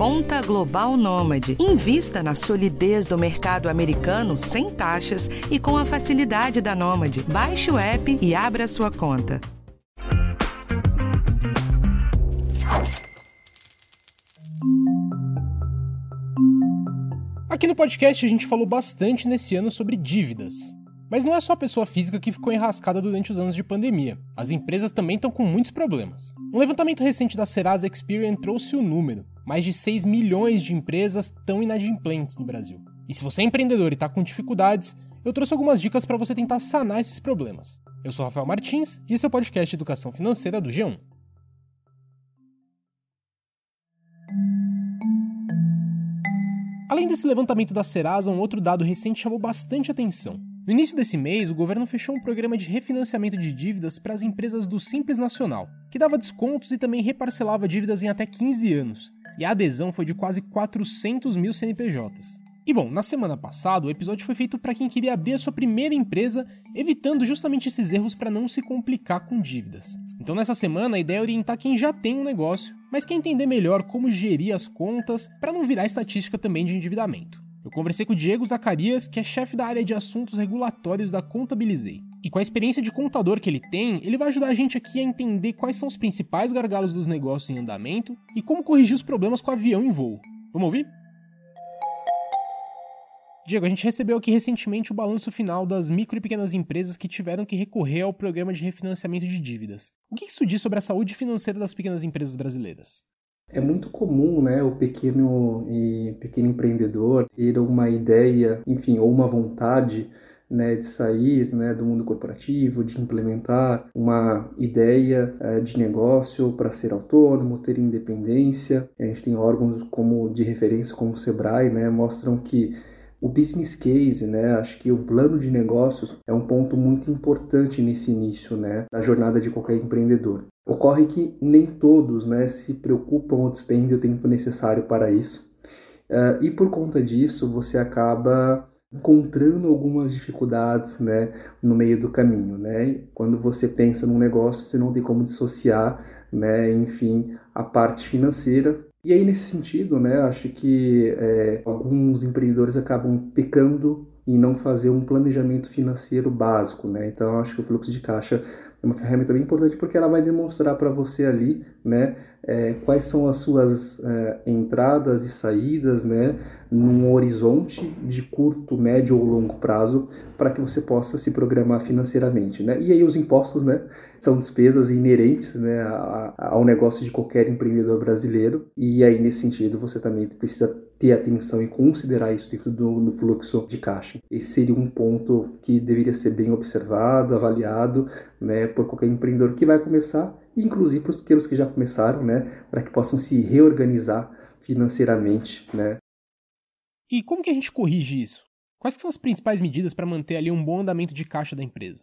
Conta Global Nômade. Invista na solidez do mercado americano sem taxas e com a facilidade da Nômade. Baixe o app e abra sua conta. Aqui no podcast a gente falou bastante nesse ano sobre dívidas. Mas não é só a pessoa física que ficou enrascada durante os anos de pandemia. As empresas também estão com muitos problemas. Um levantamento recente da Serasa Experian trouxe o número. Mais de 6 milhões de empresas estão inadimplentes no Brasil. E se você é empreendedor e está com dificuldades, eu trouxe algumas dicas para você tentar sanar esses problemas. Eu sou Rafael Martins e esse é o podcast Educação Financeira do G1. Além desse levantamento da Serasa, um outro dado recente chamou bastante atenção. No início desse mês, o governo fechou um programa de refinanciamento de dívidas para as empresas do Simples Nacional, que dava descontos e também reparcelava dívidas em até 15 anos. E a adesão foi de quase 400 mil CNPJs. E bom, na semana passada, o episódio foi feito para quem queria abrir a sua primeira empresa, evitando justamente esses erros para não se complicar com dívidas. Então, nessa semana, a ideia é orientar quem já tem um negócio, mas quer entender melhor como gerir as contas para não virar estatística também de endividamento. Eu conversei com o Diego Zacarias, que é chefe da área de assuntos regulatórios da Contabilizei. E com a experiência de contador que ele tem, ele vai ajudar a gente aqui a entender quais são os principais gargalos dos negócios em andamento e como corrigir os problemas com o avião em voo. Vamos ouvir? Diego, a gente recebeu aqui recentemente o balanço final das micro e pequenas empresas que tiveram que recorrer ao programa de refinanciamento de dívidas. O que isso diz sobre a saúde financeira das pequenas empresas brasileiras? É muito comum, né, o pequeno e pequeno empreendedor ter uma ideia, enfim, ou uma vontade, né, de sair, né, do mundo corporativo, de implementar uma ideia é, de negócio para ser autônomo, ter independência. A gente tem órgãos como de referência como o Sebrae, né, mostram que o business case, né, acho que um plano de negócios é um ponto muito importante nesse início, né, da jornada de qualquer empreendedor. Ocorre que nem todos né, se preocupam ou despendem o tempo necessário para isso. Uh, e por conta disso, você acaba encontrando algumas dificuldades né, no meio do caminho. Né? Quando você pensa num negócio, você não tem como dissociar, né, enfim, a parte financeira. E aí, nesse sentido, né, acho que é, alguns empreendedores acabam pecando em não fazer um planejamento financeiro básico. Né? Então, acho que o fluxo de caixa é uma ferramenta bem importante porque ela vai demonstrar para você ali, né, é, quais são as suas é, entradas e saídas, né, num horizonte de curto, médio ou longo prazo, para que você possa se programar financeiramente, né. E aí os impostos, né, são despesas inerentes, né, ao negócio de qualquer empreendedor brasileiro. E aí nesse sentido você também precisa ter atenção e considerar isso dentro do no fluxo de caixa. Esse seria um ponto que deveria ser bem observado, avaliado, né, por qualquer empreendedor que vai começar, inclusive para aqueles que já começaram, né, para que possam se reorganizar financeiramente, né. E como que a gente corrige isso? Quais são as principais medidas para manter ali um bom andamento de caixa da empresa?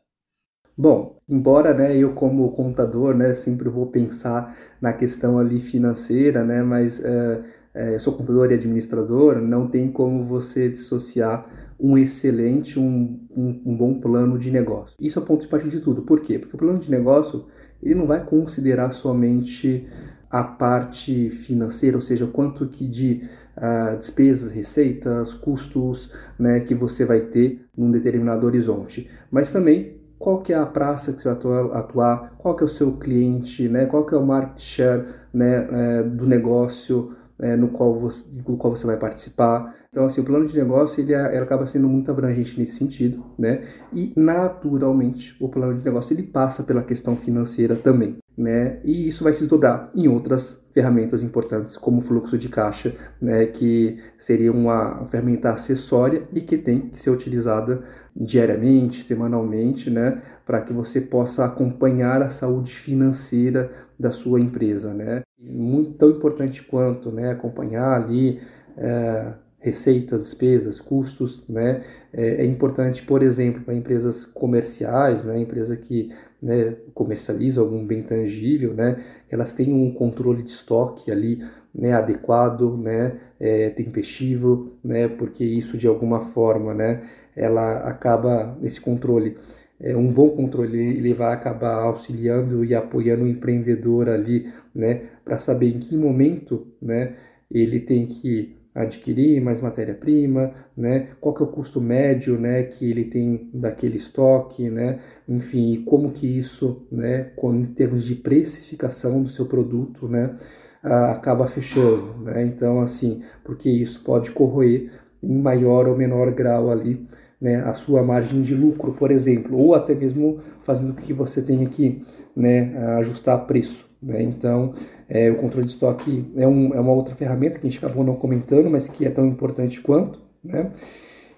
Bom, embora né, eu como contador né, sempre vou pensar na questão ali financeira, né, mas é, é, eu sou contador e administrador, não tem como você dissociar um excelente, um, um, um, bom plano de negócio. Isso é o ponto de partida de tudo. Por quê? Porque o plano de negócio ele não vai considerar somente a parte financeira, ou seja, quanto que de uh, despesas, receitas, custos né, que você vai ter num determinado horizonte, mas também qual que é a praça que você vai atuar, qual que é o seu cliente, né, qual que é o market share né, é, do negócio, é, no, qual você, qual você vai participar. Então, assim, o plano de negócio ele, ele, acaba sendo muito abrangente nesse sentido, né? E, naturalmente, o plano de negócio ele passa pela questão financeira também, né? E isso vai se dobrar em outras ferramentas importantes, como o fluxo de caixa, né? Que seria uma ferramenta acessória e que tem que ser utilizada diariamente, semanalmente, né? Para que você possa acompanhar a saúde financeira da sua empresa, né? Muito tão importante quanto, né? Acompanhar ali é, receitas, despesas, custos, né? É, é importante, por exemplo, para empresas comerciais, né? Empresa que né, comercializa algum bem tangível, né? Elas têm um controle de estoque ali, né? Adequado, né? É, tempestivo, né? Porque isso de alguma forma, né? Ela acaba esse controle um bom controle ele vai acabar auxiliando e apoiando o empreendedor ali, né, para saber em que momento, né, ele tem que adquirir mais matéria-prima, né? Qual que é o custo médio, né, que ele tem daquele estoque, né? Enfim, e como que isso, né, em termos de precificação do seu produto, né, acaba fechando, né? Então, assim, porque isso pode corroer em maior ou menor grau ali, né, a sua margem de lucro, por exemplo, ou até mesmo fazendo com que você tenha que, né, ajustar preço, né? Então, é, o controle de estoque é, um, é uma outra ferramenta que a gente acabou não comentando, mas que é tão importante quanto. Né?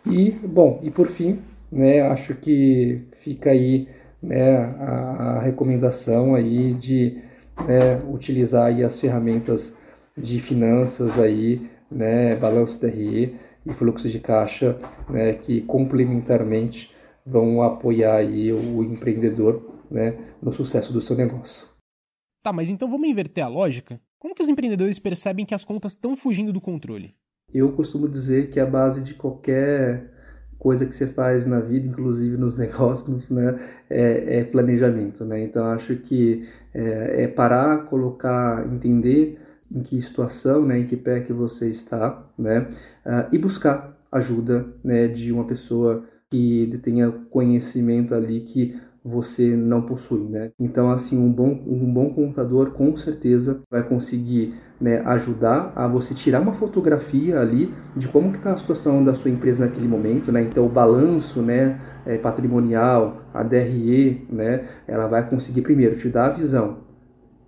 E, bom, e por fim, né, acho que fica aí né, a, a recomendação aí de né, utilizar aí as ferramentas de finanças aí, né, balanço DRE e fluxo de caixa, né, que complementarmente vão apoiar aí o empreendedor né, no sucesso do seu negócio. Tá, mas então vamos inverter a lógica? Como que os empreendedores percebem que as contas estão fugindo do controle? Eu costumo dizer que a base de qualquer coisa que você faz na vida, inclusive nos negócios, né, é, é planejamento, né? Então acho que é, é, parar, colocar, entender em que situação, né, em que pé que você está, né, uh, e buscar ajuda, né, de uma pessoa que tenha conhecimento ali que você não possui, né? Então, assim, um bom, um bom contador com certeza vai conseguir né, ajudar a você tirar uma fotografia ali de como que está a situação da sua empresa naquele momento, né? Então, o balanço, né, é, patrimonial, a DRE, né, ela vai conseguir primeiro te dar a visão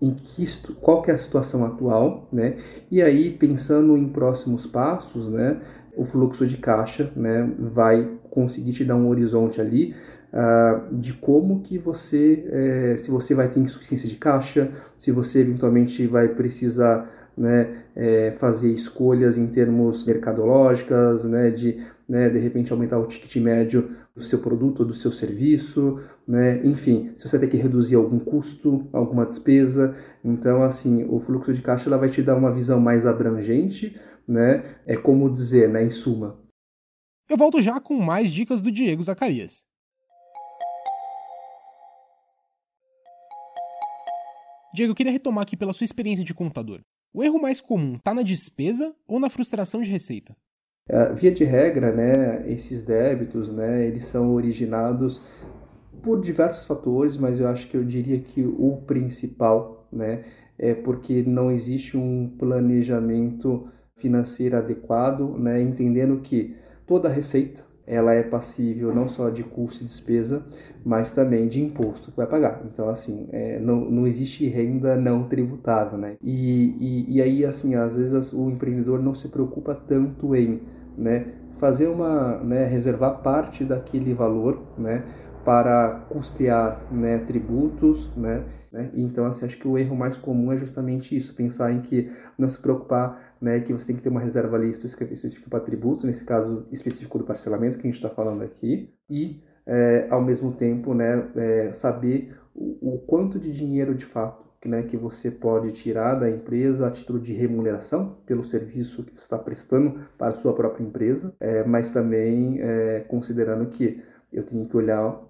em que qual que é a situação atual, né? E aí pensando em próximos passos, né, o fluxo de caixa, né, vai conseguir te dar um horizonte ali uh, de como que você, é, se você vai ter insuficiência de caixa, se você eventualmente vai precisar né, é, fazer escolhas em termos mercadológicas, né, de né, de repente aumentar o ticket médio do seu produto ou do seu serviço, né, enfim, se você tem que reduzir algum custo, alguma despesa, então assim o fluxo de caixa ela vai te dar uma visão mais abrangente, né, é como dizer, né, em suma. Eu volto já com mais dicas do Diego Zacarias. Diego, eu queria retomar aqui pela sua experiência de contador. O erro mais comum está na despesa ou na frustração de receita? Uh, via de regra, né, esses débitos, né, eles são originados por diversos fatores, mas eu acho que eu diria que o principal, né, é porque não existe um planejamento financeiro adequado, né, entendendo que toda receita ela é passível não só de custo e despesa, mas também de imposto que vai pagar. Então, assim, é, não, não existe renda não tributável, né? E, e, e aí, assim, às vezes o empreendedor não se preocupa tanto em, né, fazer uma, né, reservar parte daquele valor, né, para custear né, tributos, né, né? Então, assim, acho que o erro mais comum é justamente isso, pensar em que não se preocupar, né, que você tem que ter uma reserva ali específica, específica para tributos, nesse caso específico do parcelamento que a gente está falando aqui, e é, ao mesmo tempo, né, é, saber o, o, quanto de dinheiro de fato né, que você pode tirar da empresa a título de remuneração pelo serviço que você está prestando para a sua própria empresa, é, mas também é, considerando que eu tenho que olhar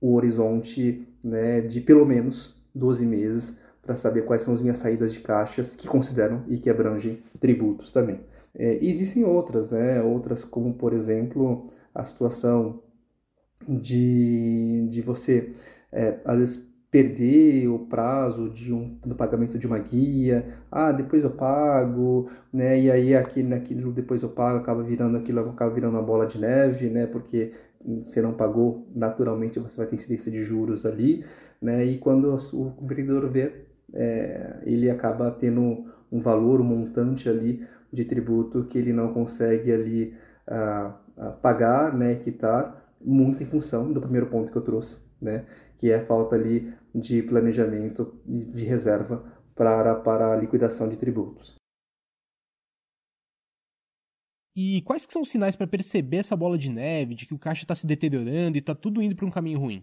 o, horizonte né, de pelo menos 12 meses para saber quais são as minhas saídas de caixas que consideram e que abrangem tributos também. É, existem outras, né? Outras como, por exemplo, a situação de, de você, é, às vezes, perder o prazo de um, do pagamento de uma guia, ah, depois eu pago, né, e aí aquele, aquilo depois eu pago acaba virando aquilo, acaba virando uma bola de neve, né, porque você não pagou, naturalmente você vai ter incidência de juros ali, né, e quando o empreendedor vê, é, ele acaba tendo um valor, um montante ali de tributo que ele não consegue ali ah, ah, pagar, né, quitar, muito em função do primeiro ponto que eu trouxe, né, que é a falta ali de planejamento de reserva para, para a liquidação de tributos. E quais que são os sinais para perceber essa bola de neve, de que o caixa está se deteriorando e está tudo indo para um caminho ruim?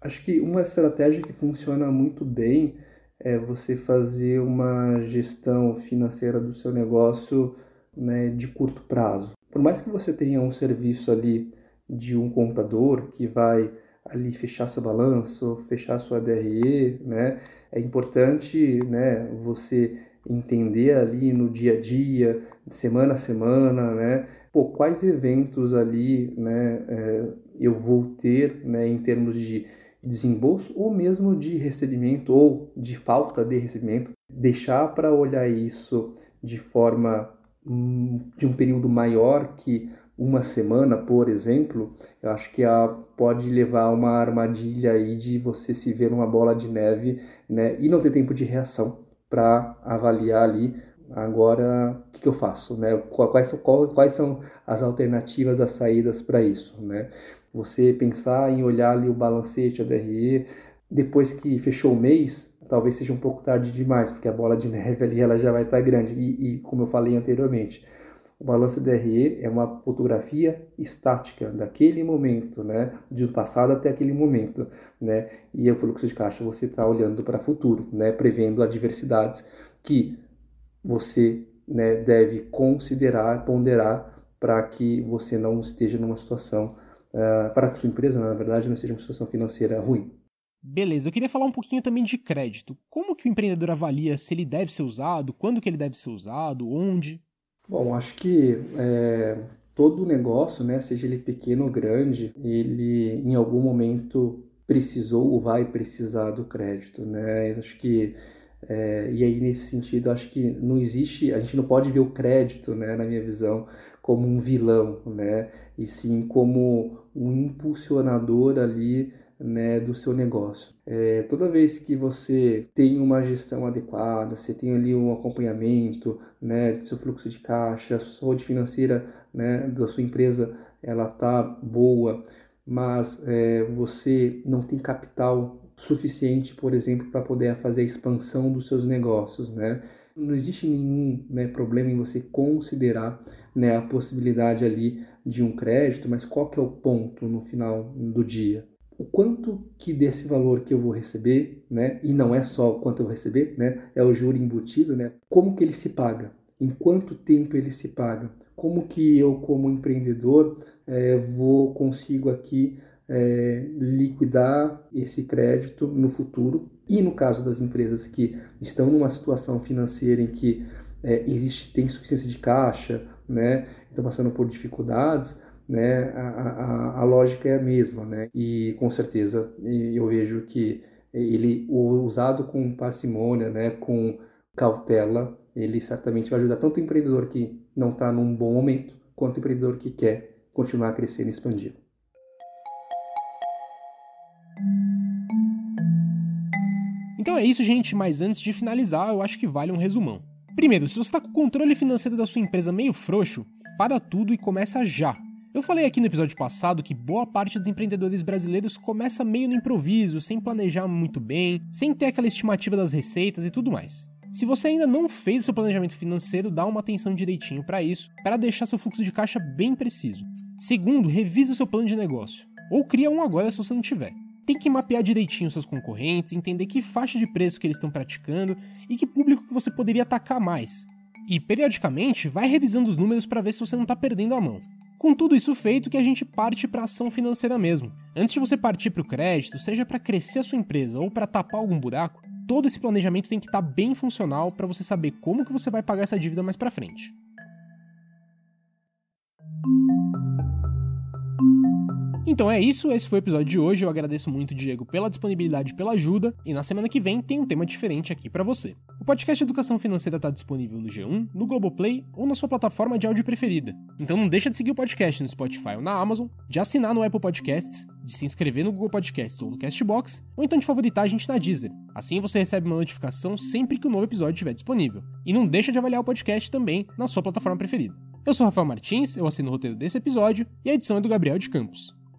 Acho que uma estratégia que funciona muito bem é você fazer uma gestão financeira do seu negócio né, de curto prazo. Por mais que você tenha um serviço ali de um contador que vai ali fechar seu balanço, fechar sua DRE, né? É importante, né, você entender ali no dia a dia, semana a semana, né? Pô, quais eventos ali, né, é, eu vou ter, né, em termos de desembolso ou mesmo de recebimento ou de falta de recebimento, deixar para olhar isso de forma hum, de um período maior que uma semana, por exemplo, eu acho que a, pode levar a uma armadilha aí de você se ver numa bola de neve, né, e não ter tempo de reação para avaliar ali agora o que, que, eu faço, né? Quais, quais são as alternativas, as saídas para isso, né? Você pensar em olhar ali o balancete, a DRE, depois que fechou o mês, talvez seja um pouco tarde demais, porque a bola de neve ali ela já vai estar tá grande. E, e como eu falei anteriormente, o balanço DRE é uma fotografia estática daquele momento, né, do passado até aquele momento, né, e o fluxo de caixa você está olhando para o futuro, né, prevendo adversidades que você né, deve considerar, ponderar para que você não esteja numa situação, uh, para que sua empresa, na verdade, não esteja numa situação financeira ruim. Beleza, eu queria falar um pouquinho também de crédito. Como que o empreendedor avalia se ele deve ser usado, quando que ele deve ser usado, onde? Bom, acho que é, todo negócio, né, seja ele pequeno ou grande, ele em algum momento precisou ou vai precisar do crédito, né? Acho que é, e aí, nesse sentido, acho que não existe, a gente não pode ver o crédito, né, na minha visão, como um vilão, né, e sim como um impulsionador ali, né, do seu negócio. É, toda vez que você tem uma gestão adequada, você tem ali um acompanhamento, né, do seu fluxo de caixa, sua saúde financeira, né, da sua empresa, ela tá boa, mas é, você não tem capital suficiente, por exemplo, para poder fazer a expansão dos seus negócios, né? Não existe nenhum né, problema em você considerar né, a possibilidade ali de um crédito, mas qual que é o ponto no final do dia? O quanto que desse valor que eu vou receber, né? E não é só o quanto eu vou receber, né? É o juro embutido, né? Como que ele se paga? Em quanto tempo ele se paga? Como que eu, como empreendedor, é, vou consigo aqui é, liquidar esse crédito no futuro. E no caso das empresas que estão numa situação financeira em que é, existe tem insuficiência de caixa, né, estão passando por dificuldades, né, a, a, a lógica é a mesma, né, e com certeza eu vejo que ele usado com parcimônia, né, com cautela, ele certamente vai ajudar tanto o empreendedor que não está num bom momento, quanto o empreendedor que quer continuar crescendo e expandir. Então é isso, gente, mas antes de finalizar, eu acho que vale um resumão. Primeiro, se você está com o controle financeiro da sua empresa meio frouxo, para tudo e começa já. Eu falei aqui no episódio passado que boa parte dos empreendedores brasileiros começa meio no improviso, sem planejar muito bem, sem ter aquela estimativa das receitas e tudo mais. Se você ainda não fez seu planejamento financeiro, dá uma atenção direitinho para isso, para deixar seu fluxo de caixa bem preciso. Segundo, revise o seu plano de negócio, ou cria um agora se você não tiver tem que mapear direitinho seus concorrentes, entender que faixa de preço que eles estão praticando e que público que você poderia atacar mais. E periodicamente vai revisando os números para ver se você não está perdendo a mão. Com tudo isso feito, que a gente parte para ação financeira mesmo. Antes de você partir para o crédito, seja para crescer a sua empresa ou para tapar algum buraco, todo esse planejamento tem que estar tá bem funcional para você saber como que você vai pagar essa dívida mais para frente. Então é isso, esse foi o episódio de hoje. Eu agradeço muito, Diego, pela disponibilidade pela ajuda. E na semana que vem tem um tema diferente aqui para você. O podcast Educação Financeira está disponível no G1, no Globoplay ou na sua plataforma de áudio preferida. Então não deixa de seguir o podcast no Spotify ou na Amazon, de assinar no Apple Podcasts, de se inscrever no Google Podcasts ou no Castbox, ou então de favoritar a gente na Deezer. Assim você recebe uma notificação sempre que o um novo episódio estiver disponível. E não deixa de avaliar o podcast também na sua plataforma preferida. Eu sou Rafael Martins, eu assino o roteiro desse episódio e a edição é do Gabriel de Campos.